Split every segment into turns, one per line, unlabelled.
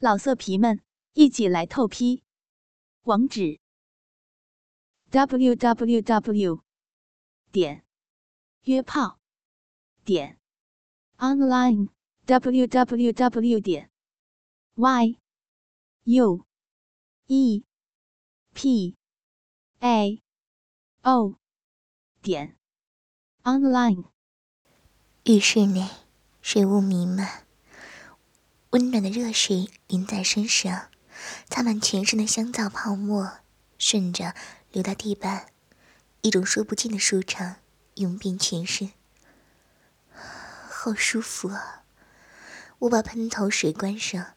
老色皮们，一起来透批！网址：w w w 点约炮点 online w w w 点 y u e p a o 点 online。
浴室内，水雾弥漫。温暖的热水淋在身上，擦满全身的香皂泡沫，顺着流到地板，一种说不尽的舒畅涌遍全身，好舒服啊！我把喷头水关上，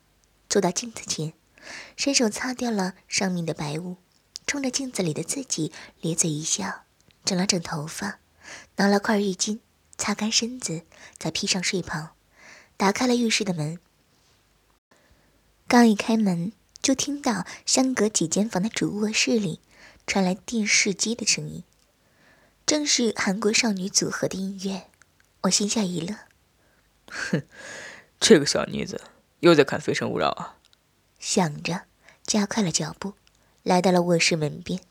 坐到镜子前，伸手擦掉了上面的白雾，冲着镜子里的自己咧嘴一笑，整了整头发，拿了块浴巾擦干身子，再披上睡袍，打开了浴室的门。刚一开门，就听到相隔几间房的主卧室里传来电视机的声音，正是韩国少女组合的音乐。我心下一乐，
哼，这个小妮子又在看《非诚勿扰》啊！
想着，加快了脚步，来到了卧室门边。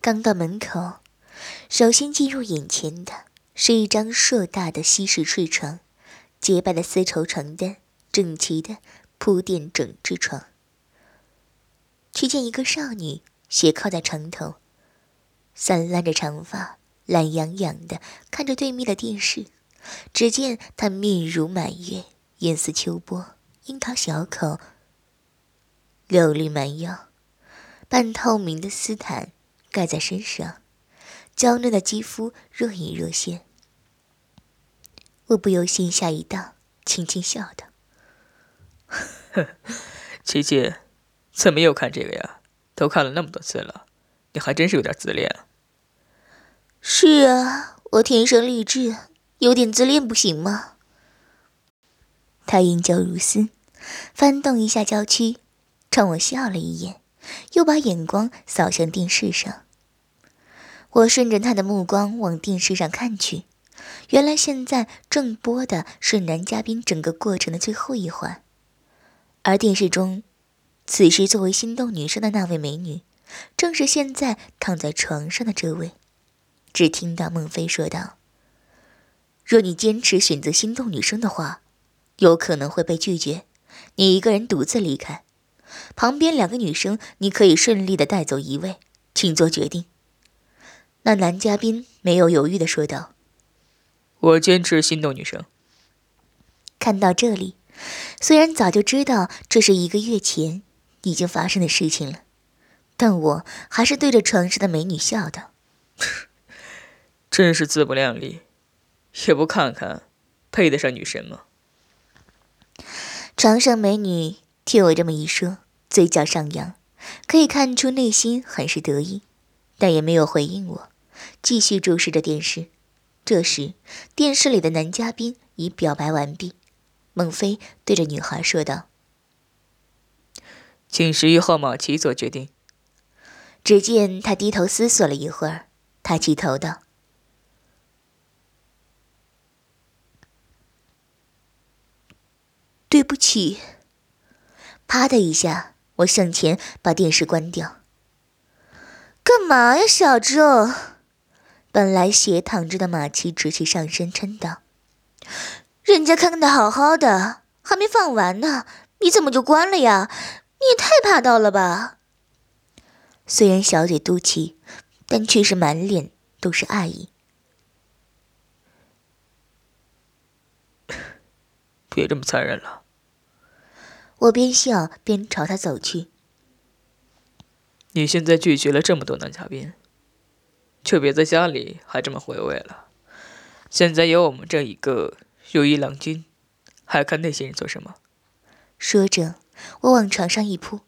刚到门口，首先进入眼前的是一张硕大的西式睡床，洁白的丝绸床单，整齐的。铺垫整只床，却见一个少女斜靠在床头，散乱着长发，懒洋洋的看着对面的电视。只见她面如满月，颜似秋波，樱桃小口，柳绿蛮腰，半透明的丝毯盖在身上，娇嫩的肌肤若隐若现。我不由心下一荡，轻轻笑道。
呵，琪琪，怎么又看这个呀？都看了那么多次了，你还真是有点自恋。
是啊，我天生丽质，有点自恋不行吗？他眼角如丝，翻动一下娇躯，冲我笑了一眼，又把眼光扫向电视上。我顺着他的目光往电视上看去，原来现在正播的是男嘉宾整个过程的最后一环。而电视中，此时作为心动女生的那位美女，正是现在躺在床上的这位。只听到孟非说道：“若你坚持选择心动女生的话，有可能会被拒绝，你一个人独自离开。旁边两个女生，你可以顺利的带走一位，请做决定。”那男嘉宾没有犹豫的说道：“
我坚持心动女生。”
看到这里。虽然早就知道这是一个月前已经发生的事情了，但我还是对着床上的美女笑道：“
真是自不量力，也不看看配得上女神吗？”
床上美女听我这么一说，嘴角上扬，可以看出内心很是得意，但也没有回应我，继续注视着电视。这时，电视里的男嘉宾已表白完毕。孟非对着女孩说道：“
请十一号马奇做决定。”
只见他低头思索了一会儿，抬起头道：“对不起。”啪的一下，我向前把电视关掉。干嘛呀，小郑？本来斜躺着的马奇直起上身，嗔道。人家看的好好的，还没放完呢，你怎么就关了呀？你也太霸道了吧！虽然小嘴嘟起，但却是满脸都是爱意。
别这么残忍了。
我边笑边朝他走去。
你现在拒绝了这么多男嘉宾，就别在家里还这么回味了。现在有我们这一个。如意郎君，还看那些人做什么？
说着，我往床上一扑，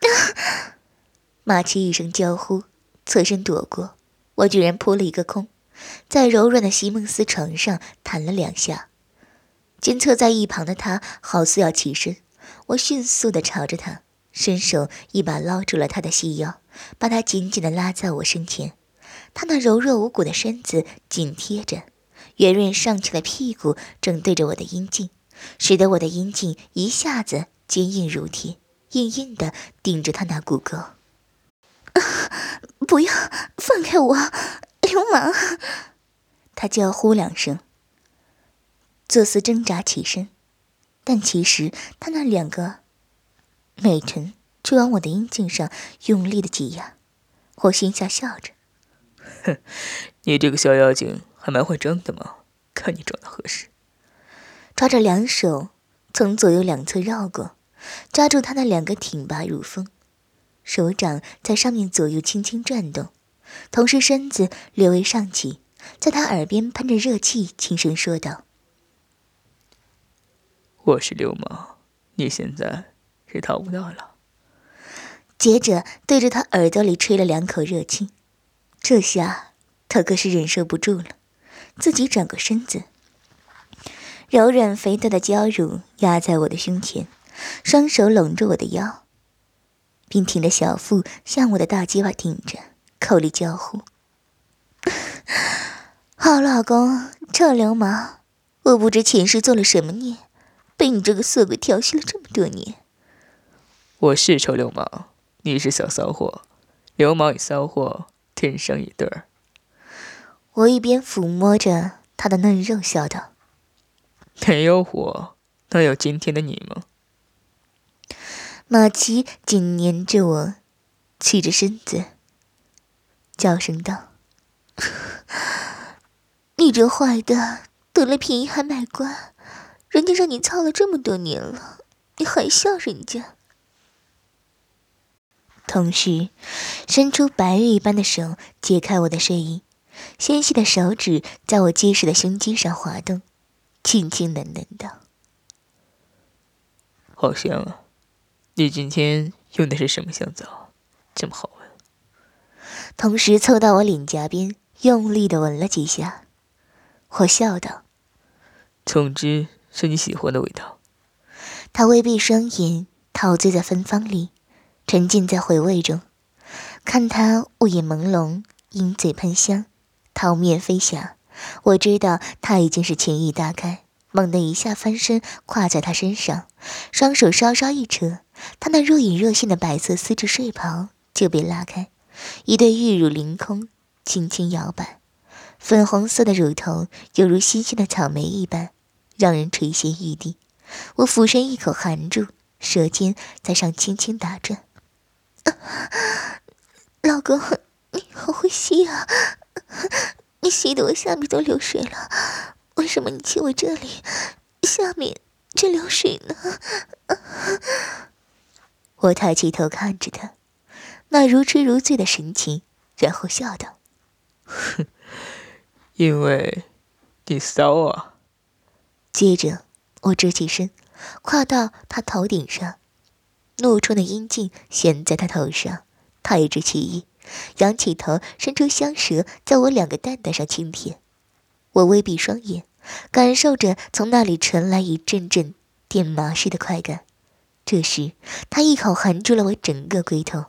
马奇一声娇呼，侧身躲过，我居然扑了一个空，在柔软的席梦思床上弹了两下。见侧在一旁的他好似要起身，我迅速的朝着他伸手，一把捞住了他的细腰，把他紧紧的拉在我身前，他那柔弱无骨的身子紧贴着。圆润上翘的屁股正对着我的阴茎，使得我的阴茎一下子坚硬如铁，硬硬的顶着他那骨沟。不要放开我，流氓！他叫呼两声，作似挣扎起身，但其实他那两个美臀就往我的阴茎上用力的挤压。我心下笑着，
哼，你这个小妖精还蛮会装的嘛，看你装的合适。
抓着两手从左右两侧绕过，抓住他那两个挺拔如风。手掌在上面左右轻轻转动，同时身子略微上起，在他耳边喷着热气，轻声说道：“
我是流氓，你现在是逃不掉了。”
接着对着他耳朵里吹了两口热气，这下他可是忍受不住了，自己转过身子，柔软肥大的娇乳压在我的胸前，双手拢着我的腰。并挺着小腹向我的大鸡巴顶着，口里娇呼：“ 好老公，臭流氓！我不知前世做了什么孽，被你这个色鬼调戏了这么多年。”
我是臭流氓，你是小骚货，流氓与骚货天生一对儿。
我一边抚摸着他的嫩肉，笑道：“
没有我，能有今天的你吗？”
马奇紧黏着我，屈着身子，叫声道：“ 你这坏的，得了便宜还卖乖，人家让你操了这么多年了，你还笑人家？”同时，伸出白玉一般的手解开我的睡衣，纤细的手指在我结实的胸肌上滑动，轻轻喃喃道：“
好香啊！”你今天用的是什么香皂，这么好闻？
同时凑到我脸颊边，用力的闻了几下。我笑道：“
总之是你喜欢的味道。”
他微闭双眼，陶醉在芬芳里，沉浸在回味中。看他雾眼朦胧，鹰嘴喷香，桃面飞霞，我知道他已经是情欲大开。猛地一下翻身，跨在他身上，双手稍稍一扯，他那若隐若现的白色丝质睡袍就被拉开，一对玉乳凌空，轻轻摇摆，粉红色的乳头犹如新鲜的草莓一般，让人垂涎欲滴。我俯身一口含住，舌尖在上轻轻打转。老公，你好会吸啊！你吸得我下面都流水了。为什么你亲我这里，下面却流水呢？我抬起头看着他，那如痴如醉的神情，然后笑道：“
哼，因为你骚啊。”
接着我直起身，跨到他头顶上，怒冲的阴茎悬在他头上，他一直起意，仰起头，伸出香舌在我两个蛋蛋上轻舔。我微闭双眼，感受着从那里传来一阵阵电麻似的快感。这时，他一口含住了我整个龟头，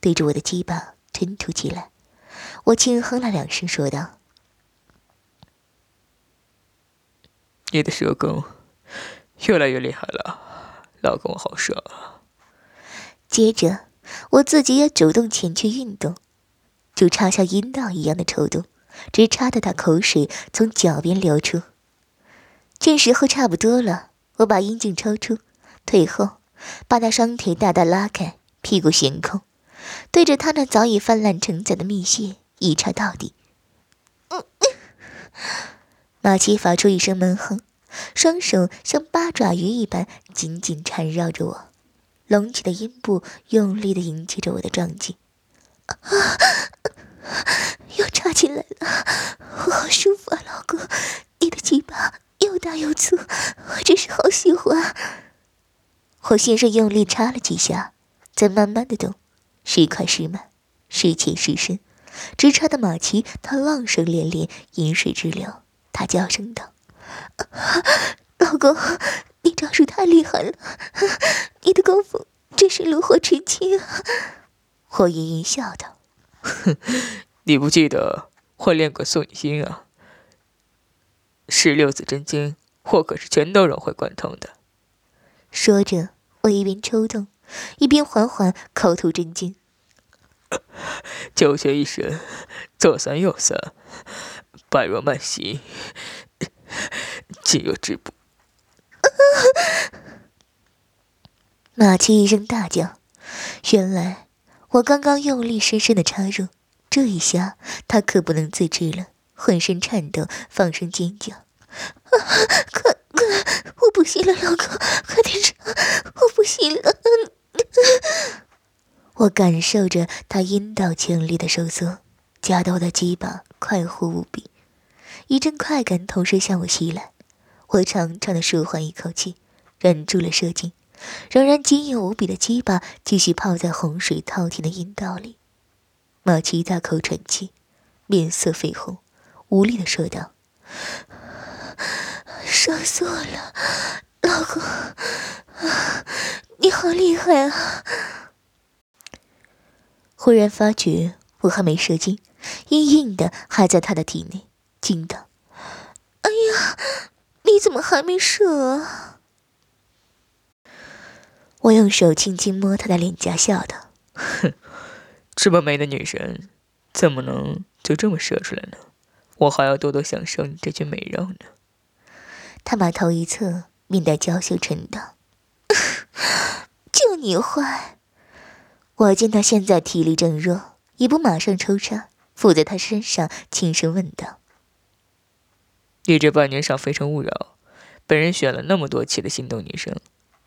对着我的鸡巴吞吐起来。我轻哼了两声，说道：“
你的舌根越来越厉害了，老公好爽啊！”
接着，我自己也主动前去运动，就插像阴道一样的抽动。直插得他口水从脚边流出。这时候差不多了，我把阴茎抽出，退后，把他双腿大大拉开，屁股悬空，对着他那早已泛滥成灾的蜜穴一插到底。马奇发出一声闷哼，双手像八爪鱼一般紧紧缠绕着我，隆起的阴部用力地迎接着我的撞击。啊又插进来了，我好舒服啊，老公，你的鸡巴又大又粗，我真是好喜欢。我先是用力插了几下，再慢慢的动，时快时慢，时浅时深，直插的马奇他浪声连连，饮水直流。他娇声道：“老公，你招数太厉害了，你的功夫真是炉火纯青啊。”我盈盈笑道。
哼，你不记得我练过送你心啊？十六字真经我可是全都融会贯通的。
说着，我一边抽动，一边缓缓口吐真经。
九泉一神，左三右三，百若慢行，尽有止步。
马七一声大叫，原来我刚刚用力深深的插入，这一下他可不能自制了，浑身颤抖，放声尖叫：“ 啊，快快，我不行了，老公，快点上，我不行了！” 我感受着他阴道强烈的收缩，夹得我的鸡巴快活无比，一阵快感同时向我袭来，我长长的舒缓一口气，忍住了射精，仍然坚硬无比的鸡巴继续泡在洪水滔天的阴道里。马奇大口喘气，面色绯红，无力的说道：“射死我了，老公，你好厉害啊！”忽然发觉我还没射精，硬硬的还在他的体内，惊道：“哎呀，你怎么还没射啊？”我用手轻轻摸她的脸颊，笑道：“
哼，这么美的女神，怎么能就这么射出来呢？我还要多多享受你这具美肉呢。”
他把头一侧，面带娇羞，嗔道：“就你坏！”我见他现在体力正弱，也不马上抽插，附在他身上轻声问道：“
你这半年上《非诚勿扰》，本人选了那么多期的心动女生，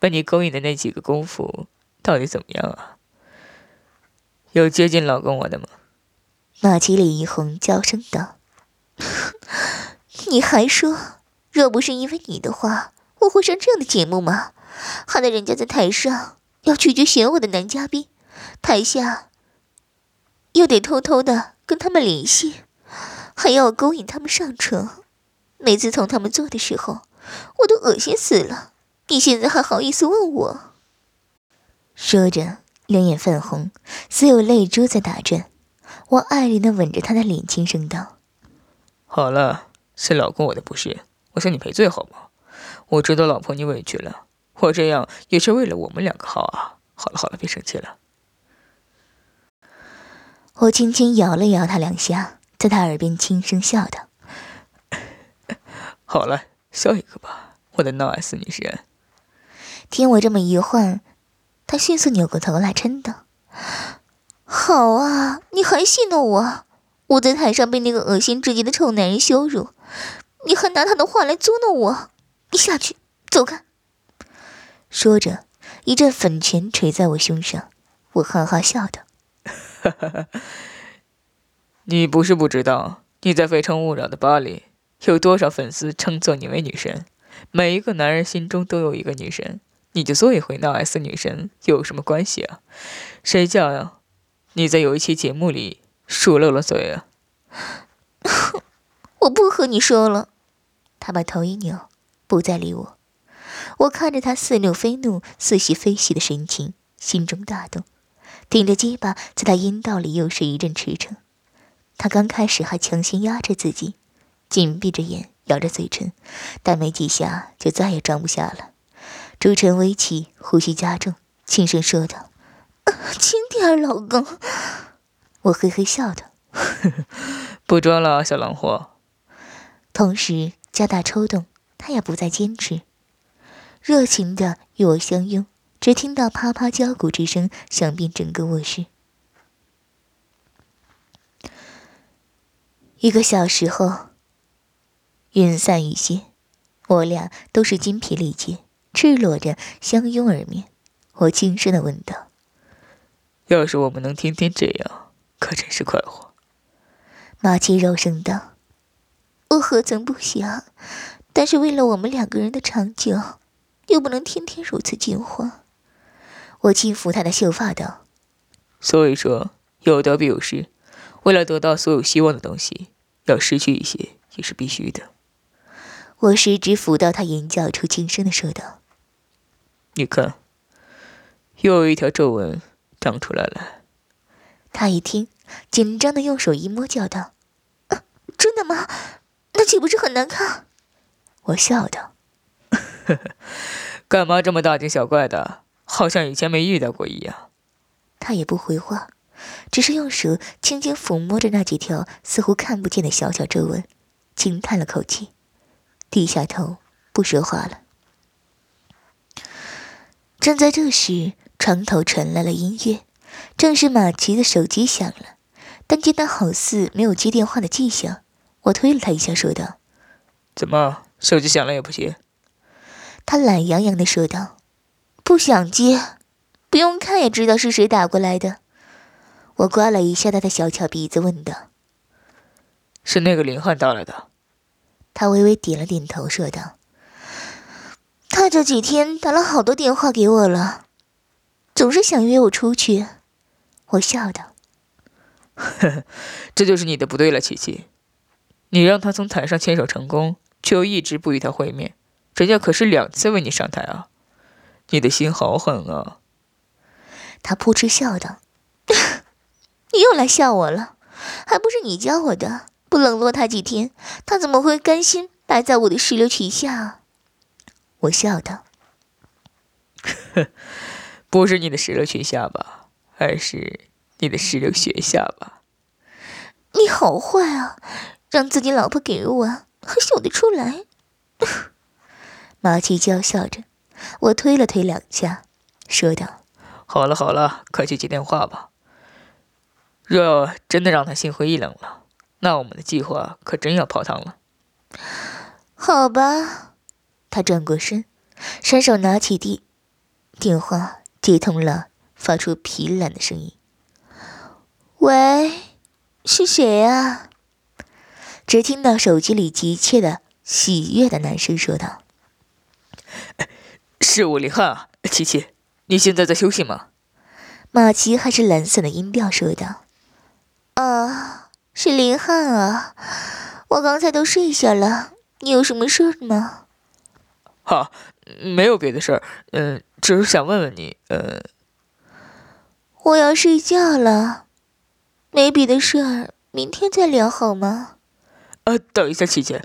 被你勾引的那几个功夫到底怎么样啊？有接近老公我的吗？”
马麒脸一红，娇声道：“ 你还说，若不是因为你的话，我会上这样的节目吗？害得人家在台上要拒绝选我的男嘉宾。”台下又得偷偷的跟他们联系，还要勾引他们上床。每次从他们做的时候，我都恶心死了。你现在还好意思问我？说着，两眼泛红，似有泪珠在打转。我爱怜的吻着她的脸，轻声道：“
好了，是老公我的不是，我向你赔罪好吗？我知道老婆你委屈了，我这样也是为了我们两个好啊。好了好了，别生气了。”
我轻轻摇了摇他两下，在他耳边轻声笑道：“
好了，笑一个吧，我的闹 S 女神。”
听我这么一唤，他迅速扭过头来，嗔道：“好啊，你还戏弄我？我在台上被那个恶心至极的臭男人羞辱，你还拿他的话来捉弄我？你下去，走开！”说着，一阵粉拳捶在我胸上，我哈哈笑道。
你不是不知道，你在《非诚勿扰》的吧里有多少粉丝称作你为女神？每一个男人心中都有一个女神，你就做一回闹 S 女神有什么关系啊？谁叫呀？你在有一期节目里说漏了嘴啊？
我不和你说了。他把头一扭，不再理我。我看着他似怒非怒、似喜非喜的神情，心中大动。顶着鸡巴在他阴道里又是一阵驰骋，他刚开始还强行压着自己，紧闭着眼，咬着嘴唇，但没几下就再也装不下了，朱唇微起，呼吸加重，轻声说道：“轻点，老公。”我嘿嘿笑道：“
不装了，小狼货。”
同时加大抽动，他也不再坚持，热情的与我相拥。只听到啪啪交鼓之声响遍整个卧室。一个小时后，云散雨歇，我俩都是筋疲力竭，赤裸着相拥而眠。我轻声的问道：“
要是我们能天天这样，可真是快活。”
马七柔声道：“我何曾不想？但是为了我们两个人的长久，又不能天天如此进化。”我轻抚他的秀发道：“
所以说，有得必有失。为了得到所有希望的东西，要失去一些也是必须的。”
我食指抚到他眼角处，轻声的说道：“
你看，又有一条皱纹长出来了。”
他一听，紧张的用手一摸，叫道：“啊真的吗？那岂不是很难看？”我笑道：“
呵呵，干嘛这么大惊小怪的？好像以前没遇到过一样。
他也不回话，只是用手轻轻抚摸着那几条似乎看不见的小小皱纹，轻叹了口气，低下头不说话了。正在这时，床头传来了音乐，正是马奇的手机响了，但见他好似没有接电话的迹象，我推了他一下，说道：“
怎么，手机响了也不接？”
他懒洋洋的说道：“不想接，不用看也知道是谁打过来的。”我刮了一下他的小巧鼻子，问道：“
是那个林汉打来的？”
他微微点了点头，说道：“他这几天打了好多电话给我了，总是想约我出去。”我笑道：“
呵呵，这就是你的不对了，琪琪。你让他从台上牵手成功，却又一直不与他会面。”人家可是两次为你上台啊，你的心好狠啊！
他扑哧笑道：“你又来笑我了，还不是你教我的？不冷落他几天，他怎么会甘心败在我的石榴裙下？”我笑道：“
不是你的石榴裙下吧，而是你的石榴雪下吧？”
你好坏啊，让自己老婆给我，还笑得出来？马奇娇笑着，我推了推两下，说道：“
好了好了，快去接电话吧。若真的让他心灰意冷了，那我们的计划可真要泡汤了。”
好吧，他转过身，伸手拿起电电话，接通了，发出疲懒的声音：“喂，是谁啊？”只听到手机里急切的、喜悦的男声说道。
是我林汉啊，琪琪，你现在在休息吗？
马奇还是懒散的音调说道：“啊，是林汉啊，我刚才都睡下了，你有什么事吗？”“
好，没有别的事儿，嗯，只是想问问你，呃……
我要睡觉了，没别的事儿，明天再聊好吗？”“
啊，等一下，琪琪，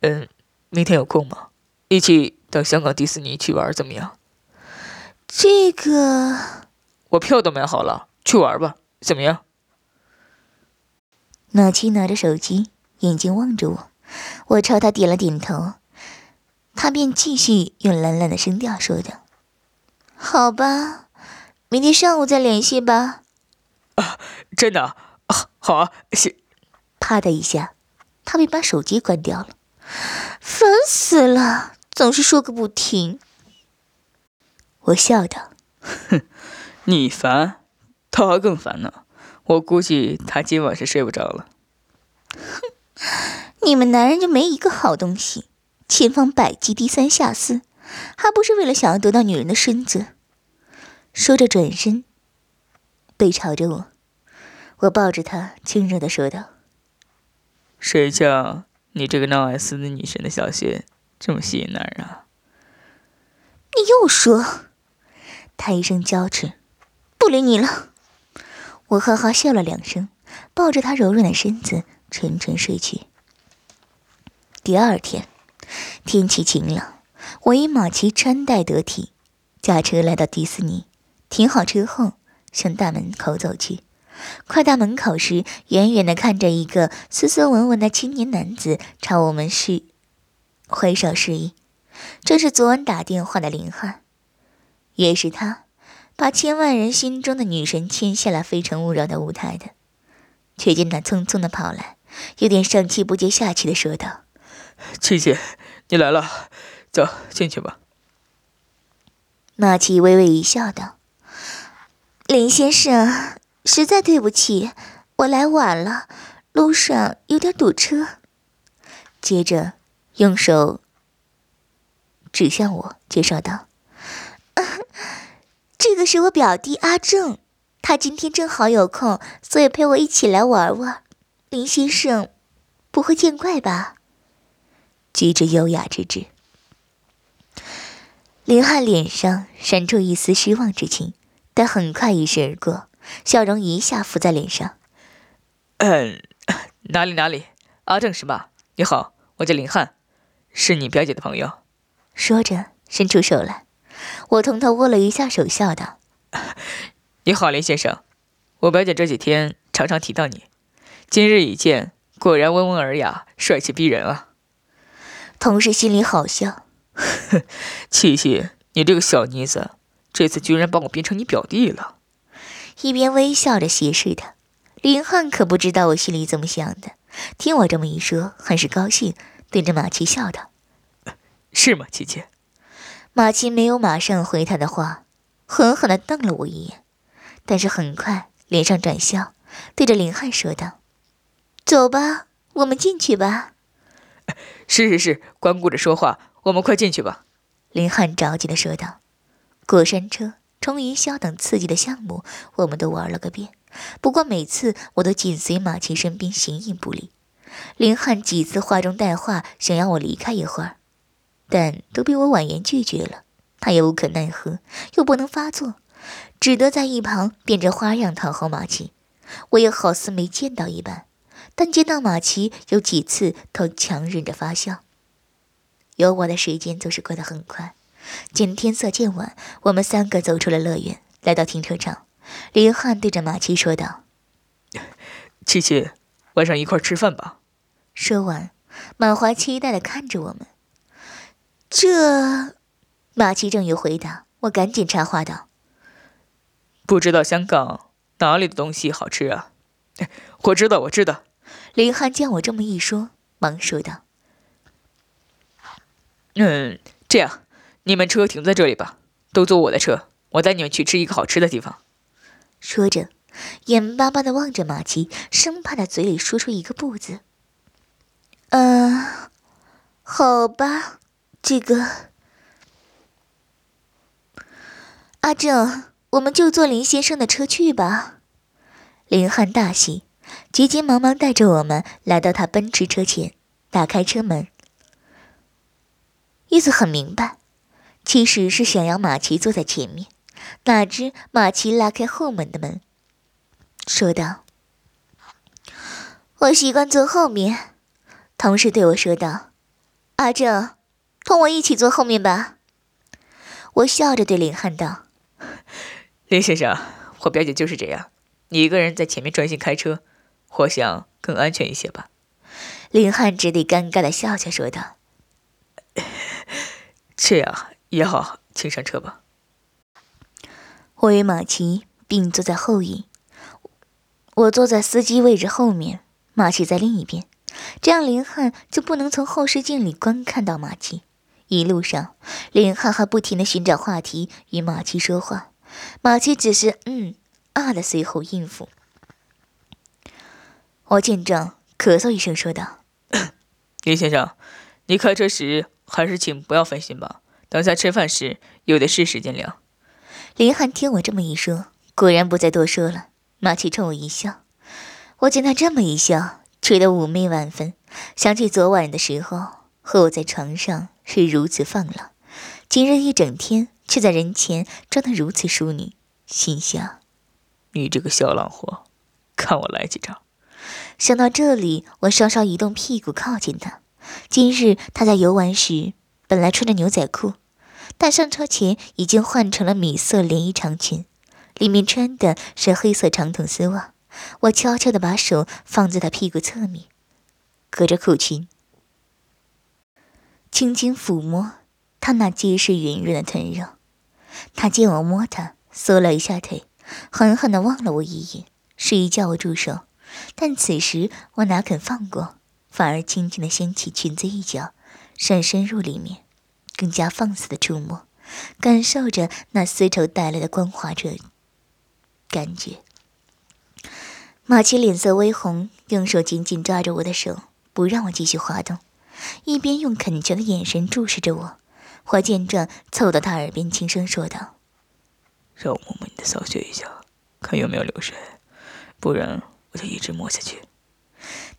嗯，明天有空吗？一起。”到香港迪士尼去玩怎么样？
这个
我票都买好了，去玩吧，怎么样？
马七拿着手机，眼睛望着我，我朝他点了点头，他便继续用懒懒的声调说道：“好吧，明天上午再联系吧。”
啊，真的啊，好啊，谢。
啪的一下，他便把手机关掉了，烦死了。总是说个不停。我笑道：“
哼，你烦，他还更烦呢。我估计他今晚是睡不着了。”
哼，你们男人就没一个好东西，千方百计低三下四，还不是为了想要得到女人的身子？说着转身，背朝着我，我抱着他，轻柔的说道：“
谁叫你这个闹爱斯的女神的小穴？”这么吸引男人啊！
你又说，他一声娇斥，不理你了。我哈哈笑了两声，抱着他柔软的身子沉沉睡去。第二天，天气晴朗，我以马奇穿戴得体，驾车来到迪士尼，停好车后向大门口走去。快到门口时，远远的看着一个斯斯文文的青年男子朝我们示。挥手示意，这是昨晚打电话的林汉，也是他把千万人心中的女神牵下了《非诚勿扰》的舞台的。却见他匆匆的跑来，有点上气不接下气的说道：“
七姐，你来了，走进去吧。”
马奇微微一笑，道：“林先生，实在对不起，我来晚了，路上有点堵车。”接着。用手指向我，介绍道：“ 这个是我表弟阿正，他今天正好有空，所以陪我一起来玩玩。林先生不会见怪吧？”举止优雅之至。林汉脸上闪出一丝失望之情，但很快一闪而过，笑容一下浮在脸上。
“嗯，哪里哪里，阿正是吧？你好，我叫林汉。”是你表姐的朋友，
说着伸出手来，我同他握了一下手，笑道：“
你好，林先生，我表姐这几天常常提到你，今日一见，果然温文尔雅，帅气逼人啊。”
同事心里好笑，
七七，你这个小妮子，这次居然把我变成你表弟了。
一边微笑着斜视他，林汉可不知道我心里怎么想的，听我这么一说，很是高兴，对着马奇笑道。
是吗，琪琪？
马奇没有马上回他的话，狠狠地瞪了我一眼，但是很快脸上转笑，对着林汉说道：“走吧，我们进去吧。”“
是是是，光顾着说话，我们快进去吧。”
林汉着急地说道。过山车、冲云霄等刺激的项目，我们都玩了个遍。不过每次我都紧随马奇身边，形影不离。林汉几次话中带话，想要我离开一会儿。但都被我婉言拒绝了，他也无可奈何，又不能发作，只得在一旁变着花样讨好马奇。我也好似没见到一般，但见到马奇有几次都强忍着发笑。有我的时间总是过得很快。见天色渐晚，我们三个走出了乐园，来到停车场。林汉对着马奇说道：“
七七，晚上一块吃饭吧。”
说完，满怀期待的看着我们。这，马奇正有回答，我赶紧插话道：“
不知道香港哪里的东西好吃啊？”我知道，我知道。
林汉见我这么一说，忙说道：“
嗯，这样，你们车停在这里吧，都坐我的车，我带你们去吃一个好吃的地方。”
说着，眼巴巴的望着马奇，生怕他嘴里说出一个“不”字。嗯，好吧。这个，阿正，我们就坐林先生的车去吧。林汉大喜，急急忙忙带着我们来到他奔驰车前，打开车门，意思很明白，其实是想要马奇坐在前面。哪知马奇拉开后门的门，说道：“我习惯坐后面。”同时对我说道：“阿正。”同我一起坐后面吧。我笑着对林汉道：“
林先生，我表姐就是这样，你一个人在前面专心开车，我想更安全一些吧。”
林汉只得尴尬的笑笑说道：“
这样也好，请上车吧。”
我与马奇并坐在后椅，我坐在司机位置后面，马奇在另一边，这样林汉就不能从后视镜里观看到马奇。一路上，林汉还不停的寻找话题与马奇说话，马奇只是嗯啊的随后应付。我见状，咳嗽一声说道：“
林先生，你开车时还是请不要分心吧。等下吃饭时有的是时间聊。”
林汉听我这么一说，果然不再多说了。马奇冲我一笑，我见他这么一笑，觉得妩媚万分，想起昨晚的时候和我在床上。是如此放浪，今日一整天却在人前装得如此淑女，心想：
你这个小浪货，看我来几招！
想到这里，我稍稍移动屁股靠近他。今日他在游玩时本来穿着牛仔裤，但上车前已经换成了米色连衣长裙，里面穿的是黑色长筒丝袜。我悄悄地把手放在他屁股侧面，隔着裤裙。轻轻抚摸他那结实圆润的臀肉，他见我摸他，缩了一下腿，狠狠地望了我一眼，示意叫我住手。但此时我哪肯放过，反而轻轻地掀起裙子一角，深深入里面，更加放肆地触摸，感受着那丝绸带来的光滑着感觉。马奇脸色微红，用手紧紧抓着我的手，不让我继续滑动。一边用恳求的眼神注视着我，我见状凑到他耳边轻声说道：“
让我摸摸你的骚穴一下，看有没有流水，不然我就一直摸下去。”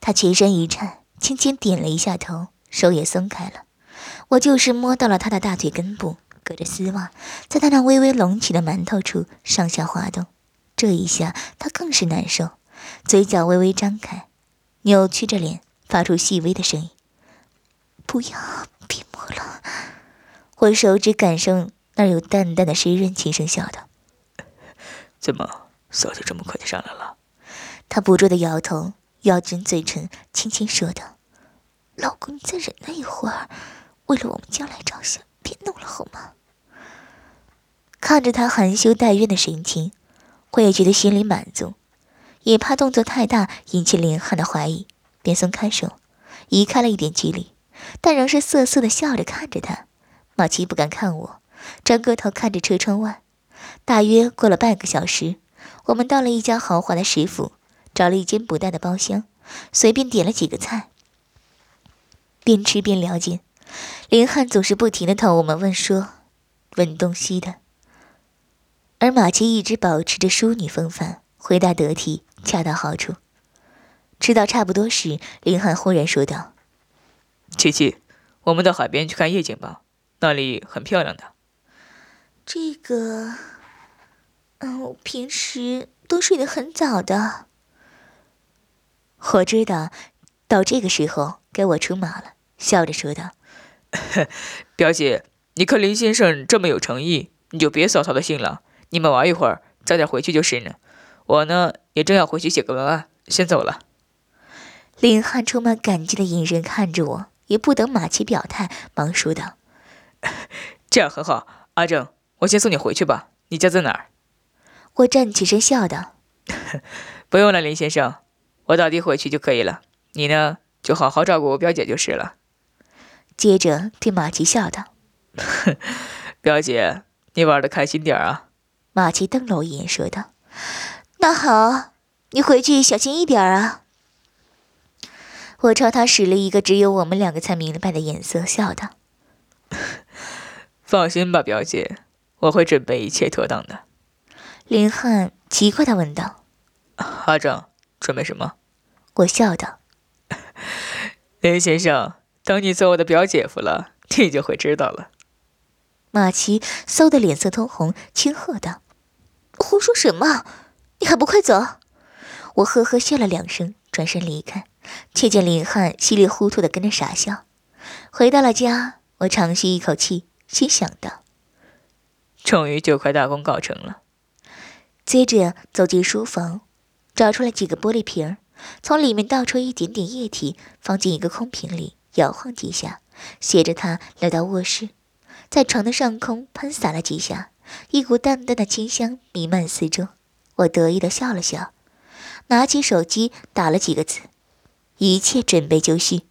他全身一颤，轻轻点了一下头，手也松开了。我就是摸到了他的大腿根部，隔着丝袜，在他那微微隆起的馒头处上下滑动。这一下他更是难受，嘴角微微张开，扭曲着脸，发出细微的声音。不要，别摸了！我手指感受那有淡淡的湿润，轻声笑道：“
怎么，骚气这么快就上来了？”
他不住的摇头，咬紧嘴唇，轻轻说道：“老公，你再忍耐一会儿，为了我们将来着想，别弄了好吗？”看着他含羞带怨的神情，我也觉得心里满足，也怕动作太大引起林汉的怀疑，便松开手，移开了一点距离，但仍是涩涩的笑着看着他。马奇不敢看我，转过头看着车窗外。大约过了半个小时，我们到了一家豪华的食府。找了一间不大的包厢，随便点了几个菜，边吃边聊天。林汉总是不停的讨我们问说，问东西的，而马七一直保持着淑女风范，回答得体，恰到好处。吃到差不多时，林汉忽然说道：“
琪琪，我们到海边去看夜景吧，那里很漂亮的。”
这个，嗯，我平时都睡得很早的。我知道，到这个时候该我出马了，笑着说道：“
表姐，你看林先生这么有诚意，你就别扫他的兴了。你们玩一会儿，早点回去就是了。我呢，也正要回去写个文案，先走了。”
林汉充满感激的眼神看着我，也不等马奇表态，忙说道：“
这样很好，阿正，我先送你回去吧。你家在哪儿？”
我站起身笑道：“
不用了，林先生。”我打的回去就可以了，你呢就好好照顾我表姐就是了。
接着对马奇笑道：“
表姐，你玩的开心点啊。”
马奇瞪了我一眼，说道：“那好，你回去小心一点啊。”我朝他使了一个只有我们两个才明白的眼色，笑道：“
放心吧，表姐，我会准备一切妥当的。”
林汉奇怪的问道：“
阿正。”准备什么？
我笑道：“
林 先生，等你做我的表姐夫了，你就会知道了。”
马奇嗖的脸色通红，轻喝道：“胡说什么？你还不快走！”我呵呵笑了两声，转身离开，却见林汉稀里糊涂的跟着傻笑。回到了家，我长吁一口气，心想道：“
终于就快大功告成了。”
接着走进书房。找出来几个玻璃瓶儿，从里面倒出一点点液体，放进一个空瓶里，摇晃几下，携着它来到卧室，在床的上空喷洒了几下，一股淡淡的清香弥漫四周。我得意的笑了笑，拿起手机打了几个字，一切准备就绪。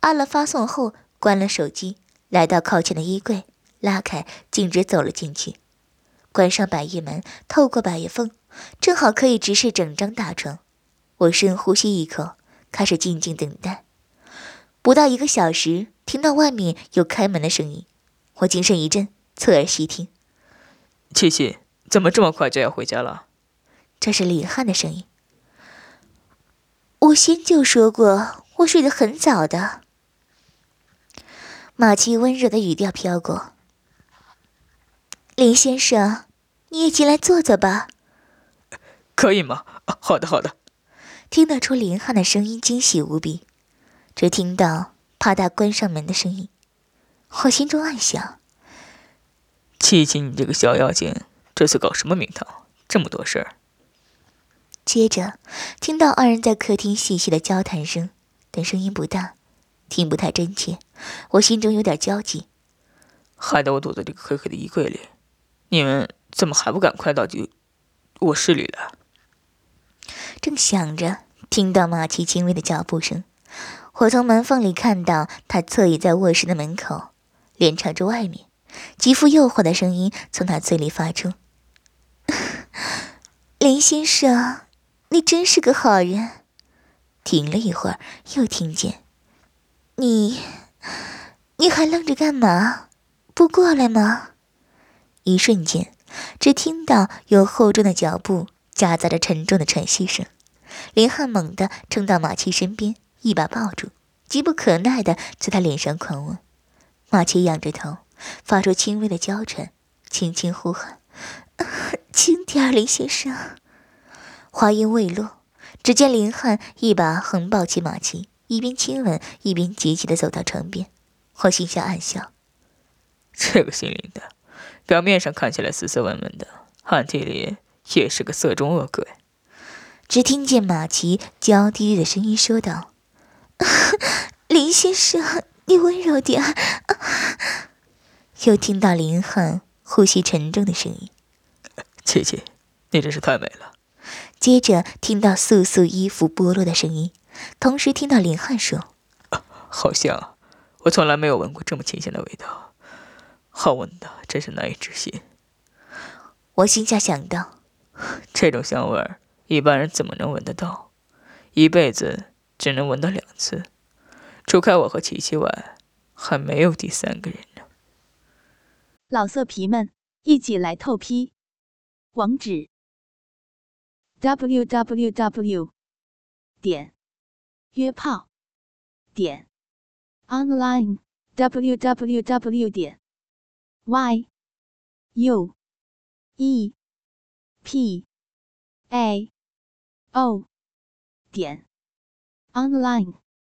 按了发送后，关了手机，来到靠前的衣柜，拉开，径直走了进去，关上百叶门，透过百叶缝。正好可以直视整张大床，我深呼吸一口，开始静静等待。不到一个小时，听到外面有开门的声音，我精神一振，侧耳细听。
七七，怎么这么快就要回家了？
这是李汉的声音。我先就说过，我睡得很早的。马奇温柔的语调飘过。林先生，你也进来坐坐吧。
可以吗？好的，好的。
听得出林汉的声音惊喜无比，只听到啪嗒关上门的声音，我心中暗想：
七七，你这个小妖精，这次搞什么名堂？这么多事儿。
接着听到二人在客厅细细的交谈声，但声音不大，听不太真切，我心中有点焦急，
害得我躲在这个黑黑的衣柜里。你们怎么还不赶快到就卧室里来？
正想着，听到马奇轻微的脚步声，我从门缝里看到他侧倚在卧室的门口，脸朝着外面，极富诱惑的声音从他嘴里发出：“林先生，你真是个好人。”停了一会儿，又听见：“你，你还愣着干嘛？不过来吗？”一瞬间，只听到有厚重的脚步。夹杂着沉重的喘息声，林汉猛地冲到马七身边，一把抱住，急不可耐地在他脸上狂吻。马七仰着头，发出轻微的娇喘，轻轻呼喊：“轻点，林先生。”话音未落，只见林汉一把横抱起马七，一边亲吻，一边急急地走到床边。我心下暗笑：“
这个姓林的，表面上看起来斯斯文文的，暗地里也是个色中恶鬼。
只听见马奇娇娇滴滴的声音说道：“ 林先生，你温柔点。”又听到林汉呼吸沉重的声音：“
琪琪，你真是太美了。”
接着听到素素衣服剥落的声音，同时听到林汉说：“
好香，我从来没有闻过这么清香的味道，好闻的真是难以置信。”
我心下想到，
这种香味儿。一般人怎么能闻得到？一辈子只能闻到两次，除开我和琪琪外，还没有第三个人呢。
老色皮们，一起来透批！网址：w w w 点约炮点 online w w w 点 y u e p a。哦，点，online。